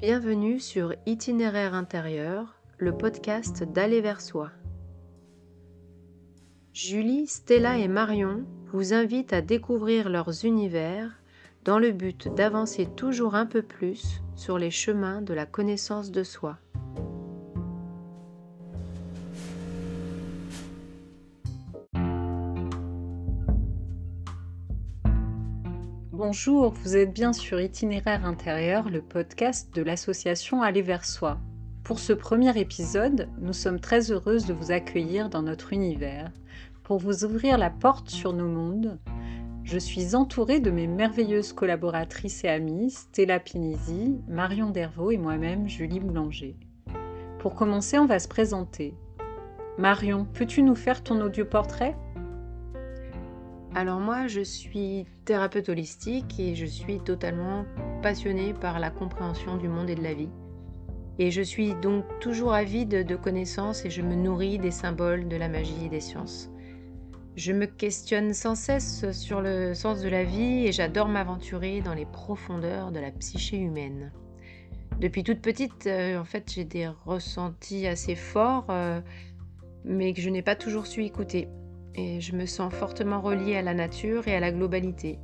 Bienvenue sur Itinéraire intérieur, le podcast d'aller vers soi. Julie, Stella et Marion vous invitent à découvrir leurs univers dans le but d'avancer toujours un peu plus sur les chemins de la connaissance de soi. Bonjour, vous êtes bien sur Itinéraire intérieur, le podcast de l'association Aller vers soi. Pour ce premier épisode, nous sommes très heureuses de vous accueillir dans notre univers pour vous ouvrir la porte sur nos mondes. Je suis entourée de mes merveilleuses collaboratrices et amies, Stella Pinisi, Marion Dervaux et moi-même, Julie Boulanger. Pour commencer, on va se présenter. Marion, peux-tu nous faire ton audio portrait alors moi, je suis thérapeute holistique et je suis totalement passionnée par la compréhension du monde et de la vie. Et je suis donc toujours avide de connaissances et je me nourris des symboles, de la magie et des sciences. Je me questionne sans cesse sur le sens de la vie et j'adore m'aventurer dans les profondeurs de la psyché humaine. Depuis toute petite, euh, en fait, j'ai des ressentis assez forts, euh, mais que je n'ai pas toujours su écouter et je me sens fortement reliée à la nature et à la globalité.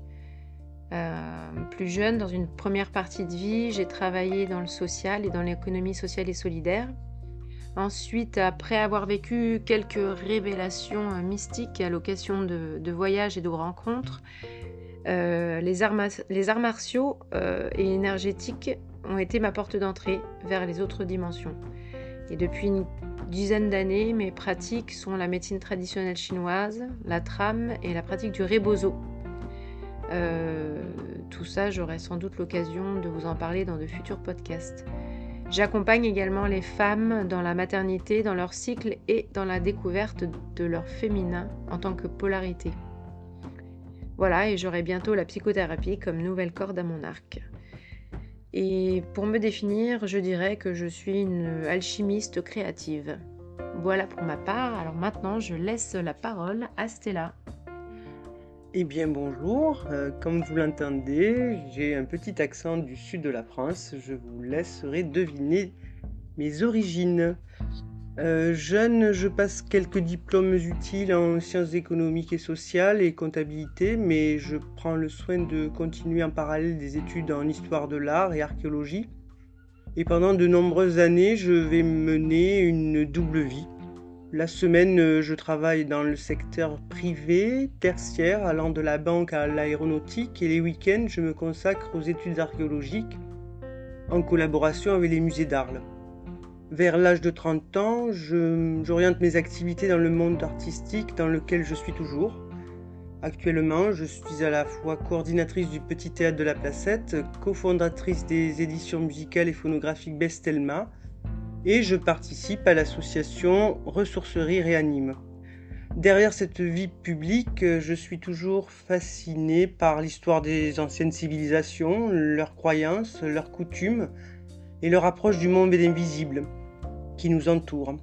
Euh, plus jeune, dans une première partie de vie, j'ai travaillé dans le social et dans l'économie sociale et solidaire. Ensuite, après avoir vécu quelques révélations euh, mystiques à l'occasion de, voyages et de rencontres, euh, les, arts martiaux et énergétiques ont été ma porte d'entrée vers les autres dimensions. Et depuis une dizaine d'années, mes pratiques sont la médecine traditionnelle chinoise, la trame et la pratique du rebozo. Euh, tout ça, j'aurai sans doute l'occasion de vous en parler dans de futurs podcasts. J'accompagne également les femmes dans la maternité, dans leur cycle et dans la découverte de leur féminin en tant que polarité. Voilà, et j'aurai bientôt la psychothérapie comme nouvelle corde à mon arc. Et pour me définir, je dirais que je suis une alchimiste créative. Voilà pour ma part, alors maintenant je laisse la parole à Stella. Eh bien bonjour, euh, comme vous l'entendez, j'ai un petit accent du sud de la France, je vous laisserai deviner mes origines. Euh, jeune, je passe quelques diplômes utiles en sciences économiques et sociales et comptabilité, mais je prends le soin de continuer en parallèle des études en histoire de l'art et archéologie. Et pendant de nombreuses années, je vais mener une double vie. La semaine, je travaille dans le secteur privé, tertiaire, allant de la banque à l'aéronautique, et les week-ends, je me consacre aux études archéologiques en collaboration avec les musées d'Arles. Vers l'âge de 30 ans, j'oriente mes activités dans le monde artistique dans lequel je suis toujours. Actuellement, je suis à la fois coordinatrice du Petit Théâtre de la Placette, cofondatrice des éditions musicales et phonographiques Bestelma, et je participe à l'association Ressourcerie Réanime. Derrière cette vie publique, je suis toujours fasciné par l'histoire des anciennes civilisations, leurs croyances, leurs coutumes, et leur approche du monde invisible qui nous entoure.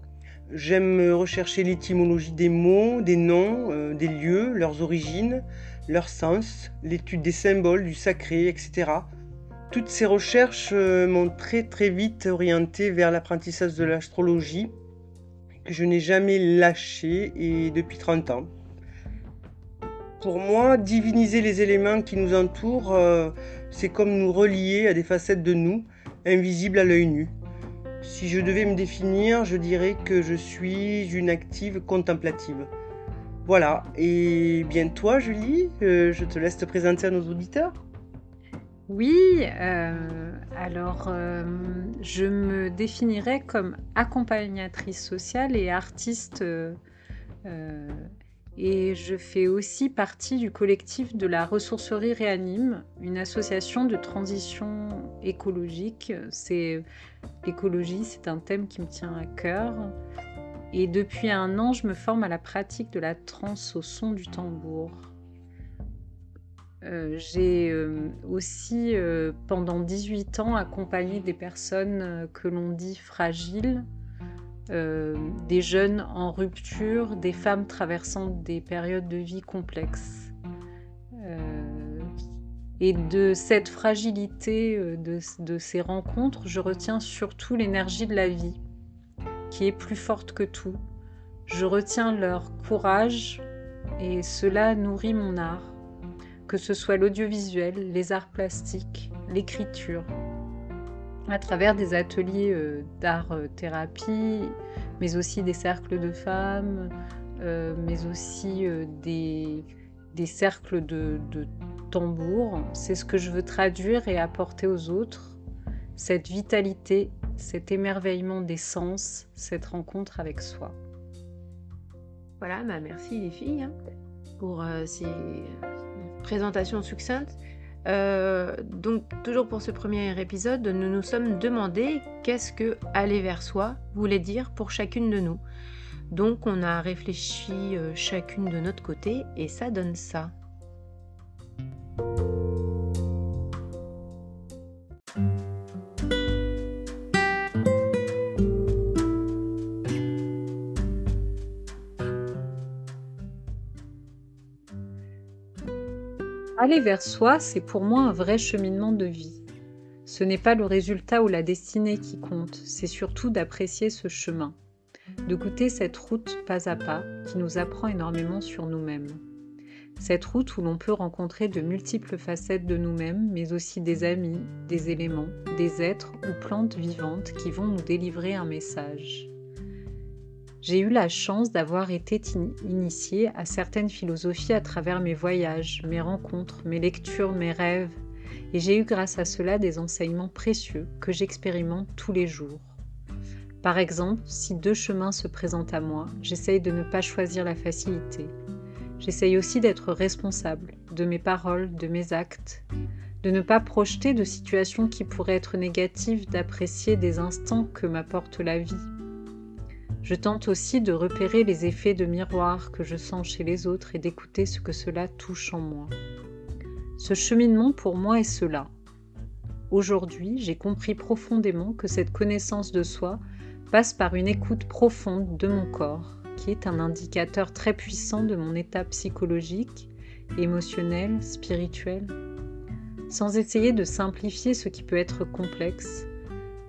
J'aime rechercher l'étymologie des mots, des noms, euh, des lieux, leurs origines, leur sens, l'étude des symboles, du sacré, etc. Toutes ces recherches euh, m'ont très très vite orienté vers l'apprentissage de l'astrologie que je n'ai jamais lâché et depuis 30 ans. Pour moi, diviniser les éléments qui nous entourent, euh, c'est comme nous relier à des facettes de nous invisible à l'œil nu. Si je devais me définir, je dirais que je suis une active contemplative. Voilà, et bien toi Julie, euh, je te laisse te présenter à nos auditeurs. Oui, euh, alors euh, je me définirais comme accompagnatrice sociale et artiste et je fais aussi partie du collectif de la ressourcerie Réanime, une association de transition écologique. C'est l'écologie, c'est un thème qui me tient à cœur. Et depuis un an, je me forme à la pratique de la transe au son du tambour. Euh, j'ai euh, aussi euh, pendant 18 ans accompagné des personnes que l'on dit fragiles, euh, des jeunes en rupture, des femmes traversant des périodes de vie complexes. Euh, Et de cette fragilité euh, de, ces rencontres, je retiens surtout l'énergie de la vie, qui est plus forte que tout. Je retiens leur courage et cela nourrit mon art, que ce soit l'audiovisuel, les arts plastiques, l'écriture, à travers des ateliers euh, d'art-thérapie, mais aussi des cercles de femmes, euh, mais aussi des, cercles de, de tambour. C'est ce que je veux traduire et apporter aux autres, cette vitalité, cet émerveillement des sens, cette rencontre avec soi. Voilà, bah merci les filles hein, pour euh, ces présentations succinctes. Euh, donc toujours pour ce premier épisode, nous nous sommes demandé qu'est-ce que aller vers soi voulait dire pour chacune de nous. Donc on a réfléchi euh, chacune de notre côté et ça donne ça. Aller vers soi, c'est pour moi un vrai cheminement de vie. Ce n'est pas le résultat ou la destinée qui compte, c'est surtout d'apprécier ce chemin de goûter cette route pas à pas qui nous apprend énormément sur nous-mêmes. Cette route où l'on peut rencontrer de multiples facettes de nous-mêmes, mais aussi des amis, des éléments, des êtres ou plantes vivantes qui vont nous délivrer un message. J'ai eu la chance d'avoir été initiée à certaines philosophies à travers mes voyages, mes rencontres, mes lectures, mes rêves, et j'ai eu grâce à cela des enseignements précieux que j'expérimente tous les jours. Par exemple, si deux chemins se présentent à moi, j'essaye de ne pas choisir la facilité. J'essaye aussi d'être responsable de mes paroles, de mes actes, de ne pas projeter de situations qui pourraient être négatives, d'apprécier des instants que m'apporte la vie. Je tente aussi de repérer les effets de miroir que je sens chez les autres et d'écouter ce que cela touche en moi. Ce cheminement pour moi est cela. Aujourd'hui, j'ai compris profondément que cette connaissance de soi passe par une écoute profonde de mon corps, qui est un indicateur très puissant de mon état psychologique, émotionnel, spirituel. Sans essayer de simplifier ce qui peut être complexe,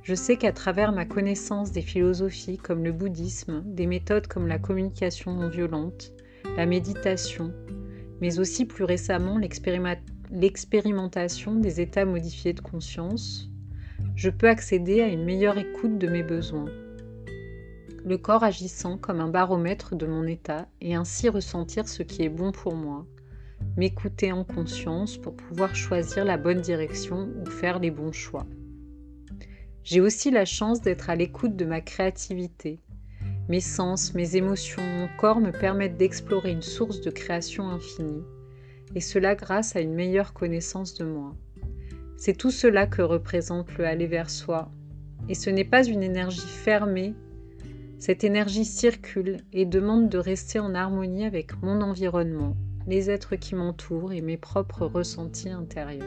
je sais qu'à travers ma connaissance des philosophies comme le bouddhisme, des méthodes comme la communication non violente, la méditation, mais aussi plus récemment l'expérimentation des états modifiés de conscience, je peux accéder à une meilleure écoute de mes besoins le corps agissant comme un baromètre de mon état et ainsi ressentir ce qui est bon pour moi, m'écouter en conscience pour pouvoir choisir la bonne direction ou faire les bons choix. J'ai aussi la chance d'être à l'écoute de ma créativité. Mes sens, mes émotions, mon corps me permettent d'explorer une source de création infinie, et cela grâce à une meilleure connaissance de moi. C'est tout cela que représente le aller vers soi, et ce n'est pas une énergie fermée cette énergie circule et demande de rester en harmonie avec mon environnement, les êtres qui m'entourent et mes propres ressentis intérieurs.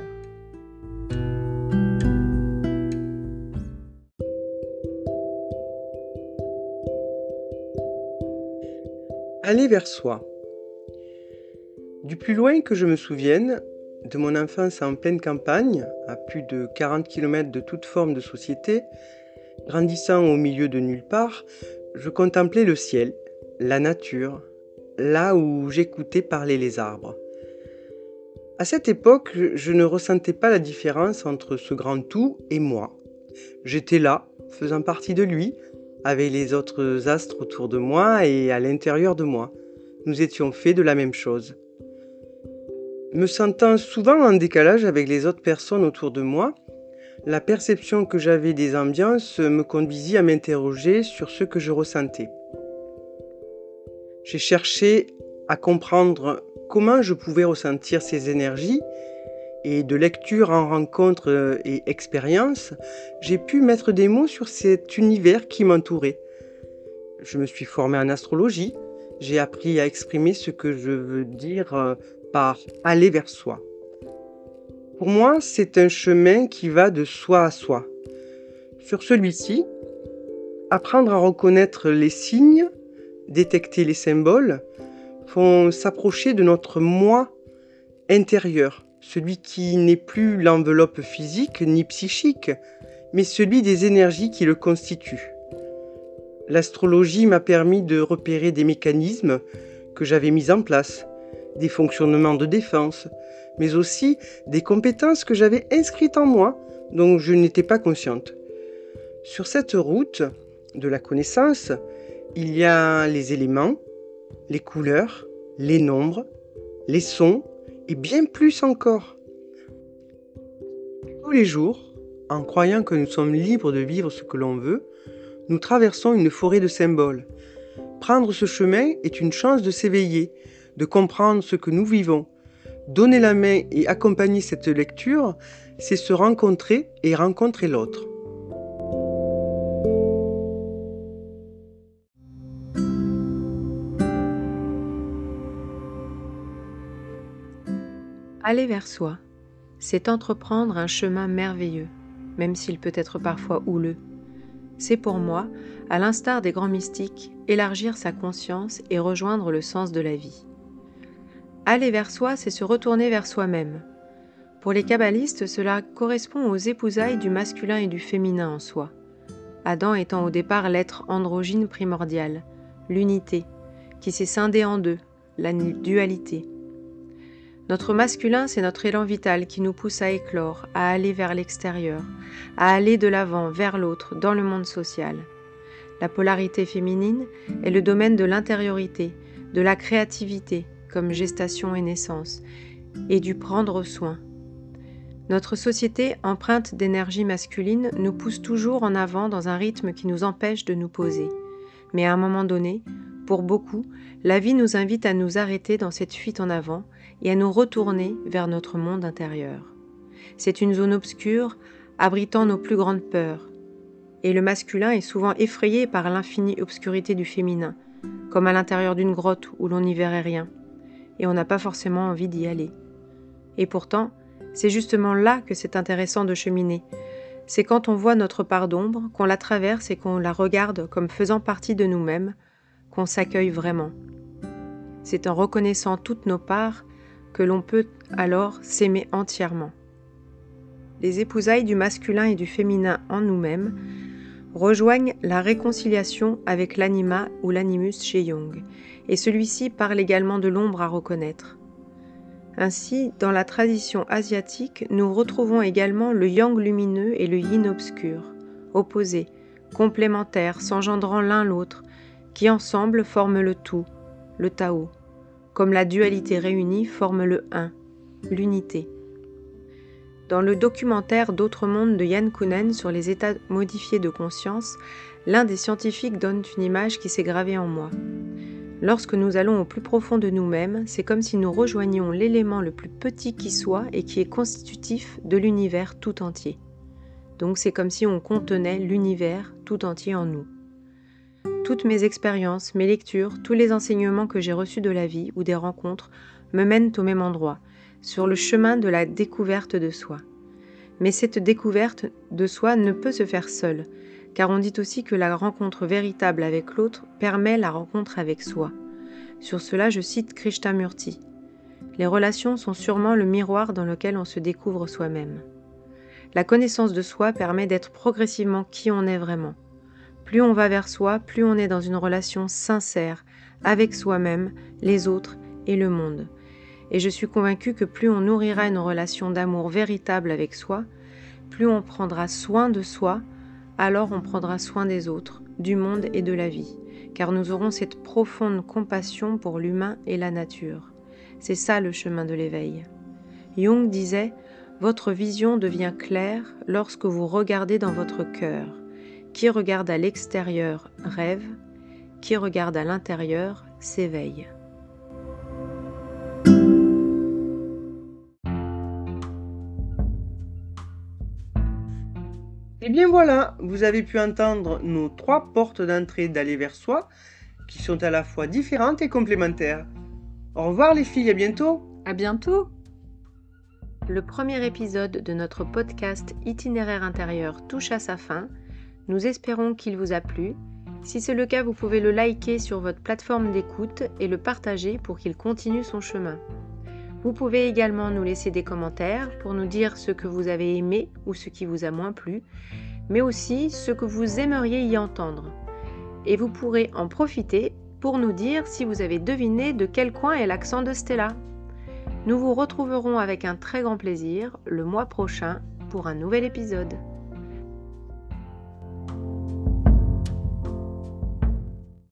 Aller vers soi. Du plus loin que je me souvienne, de mon enfance en pleine campagne, à plus de 40 km de toute forme de société, grandissant au milieu de nulle part, je contemplais le ciel, la nature, là où j'écoutais parler les arbres. À cette époque, je ne ressentais pas la différence entre ce grand tout et moi. J'étais là, faisant partie de lui, avec les autres astres autour de moi et à l'intérieur de moi. Nous étions faits de la même chose. Me sentant souvent en décalage avec les autres personnes autour de moi, la perception que j'avais des ambiances me conduisit à m'interroger sur ce que je ressentais. J'ai cherché à comprendre comment je pouvais ressentir ces énergies et de lecture en rencontre et expérience, j'ai pu mettre des mots sur cet univers qui m'entourait. Je me suis formé en astrologie, j'ai appris à exprimer ce que je veux dire euh, par aller vers soi. Pour moi, c'est un chemin qui va de soi à soi. Sur celui-ci, apprendre à reconnaître les signes, détecter les symboles, font s'approcher de notre moi intérieur, celui qui n'est plus l'enveloppe physique ni psychique, mais celui des énergies qui le constituent. L'astrologie m'a permis de repérer des mécanismes que j'avais mis en place, des fonctionnements de défense, mais aussi des compétences que j'avais inscrites en moi dont je n'étais pas consciente. Sur cette route de la connaissance, il y a les éléments, les couleurs, les nombres, les sons et bien plus encore. Tous les jours, en croyant que nous sommes libres de vivre ce que l'on veut, nous traversons une forêt de symboles. Prendre ce chemin est une chance de s'éveiller, de comprendre ce que nous vivons. Donner la main et accompagner cette lecture, c'est se rencontrer et rencontrer l'autre. Aller vers soi, c'est entreprendre un chemin merveilleux, même s'il peut être parfois houleux. C'est pour moi, à l'instar des grands mystiques, élargir sa conscience et rejoindre le sens de la vie. Aller vers soi, c'est se retourner vers soi-même. Pour les kabbalistes, cela correspond aux épousailles du masculin et du féminin en soi. Adam étant au départ l'être androgyne primordial, l'unité, qui s'est scindé en deux, la dualité. Notre masculin, c'est notre élan vital qui nous pousse à éclore, à aller vers l'extérieur, à aller de l'avant, vers l'autre, dans le monde social. La polarité féminine est le domaine de l'intériorité, de la créativité, comme gestation et naissance, et du prendre soin. Notre société, empreinte d'énergie masculine, nous pousse toujours en avant dans un rythme qui nous empêche de nous poser. Mais à un moment donné, pour beaucoup, la vie nous invite à nous arrêter dans cette fuite en avant et à nous retourner vers notre monde intérieur. C'est une zone obscure, abritant nos plus grandes peurs. Et le masculin est souvent effrayé par l'infinie obscurité du féminin, comme à l'intérieur d'une grotte où l'on n'y verrait rien, et on n'a pas forcément envie d'y aller. Et pourtant, c'est justement là que c'est intéressant de cheminer. C'est quand on voit notre part d'ombre, qu'on la traverse et qu'on la regarde comme faisant partie de nous-mêmes, qu'on s'accueille vraiment. C'est en reconnaissant toutes nos parts que l'on peut alors s'aimer entièrement. Les épousailles du masculin et du féminin en nous-mêmes rejoignent la réconciliation avec l'anima ou l'animus chez Jung, et celui-ci parle également de l'ombre à reconnaître. Ainsi, dans la tradition asiatique, nous retrouvons également le yang lumineux et le yin obscur, opposés, complémentaires, s'engendrant l'un l'autre, qui ensemble forment le tout, le Tao comme la dualité réunie forme le un, l'unité. Dans le documentaire D'autres mondes de Yann Kounen sur les états modifiés de conscience, l'un des scientifiques donne une image qui s'est gravée en moi. Lorsque nous allons au plus profond de nous-mêmes, c'est comme si nous rejoignions l'élément le plus petit qui soit et qui est constitutif de l'univers tout entier. Donc c'est comme si on contenait l'univers tout entier en nous. Toutes mes expériences, mes lectures, tous les enseignements que j'ai reçus de la vie ou des rencontres me mènent au même endroit, sur le chemin de la découverte de soi. Mais cette découverte de soi ne peut se faire seule, car on dit aussi que la rencontre véritable avec l'autre permet la rencontre avec soi. Sur cela, je cite Krishnamurti. Les relations sont sûrement le miroir dans lequel on se découvre soi-même. La connaissance de soi permet d'être progressivement qui on est vraiment. Plus on va vers soi, plus on est dans une relation sincère avec soi-même, les autres et le monde. Et je suis convaincue que plus on nourrira une relation d'amour véritable avec soi, plus on prendra soin de soi, alors on prendra soin des autres, du monde et de la vie, car nous aurons cette profonde compassion pour l'humain et la nature. C'est ça le chemin de l'éveil. Jung disait Votre vision devient claire lorsque vous regardez dans votre cœur. Qui regarde à l'extérieur rêve, qui regarde à l'intérieur s'éveille. Et eh bien voilà, vous avez pu entendre nos trois portes d'entrée d'aller vers soi, qui sont à la fois différentes et complémentaires. Au revoir les filles, à bientôt. À bientôt. Le premier épisode de notre podcast Itinéraire intérieur touche à sa fin. Nous espérons qu'il vous a plu. Si c'est le cas, vous pouvez le liker sur votre plateforme d'écoute et le partager pour qu'il continue son chemin. Vous pouvez également nous laisser des commentaires pour nous dire ce que vous avez aimé ou ce qui vous a moins plu, mais aussi ce que vous aimeriez y entendre. Et vous pourrez en profiter pour nous dire si vous avez deviné de quel coin est l'accent de Stella. Nous vous retrouverons avec un très grand plaisir le mois prochain pour un nouvel épisode.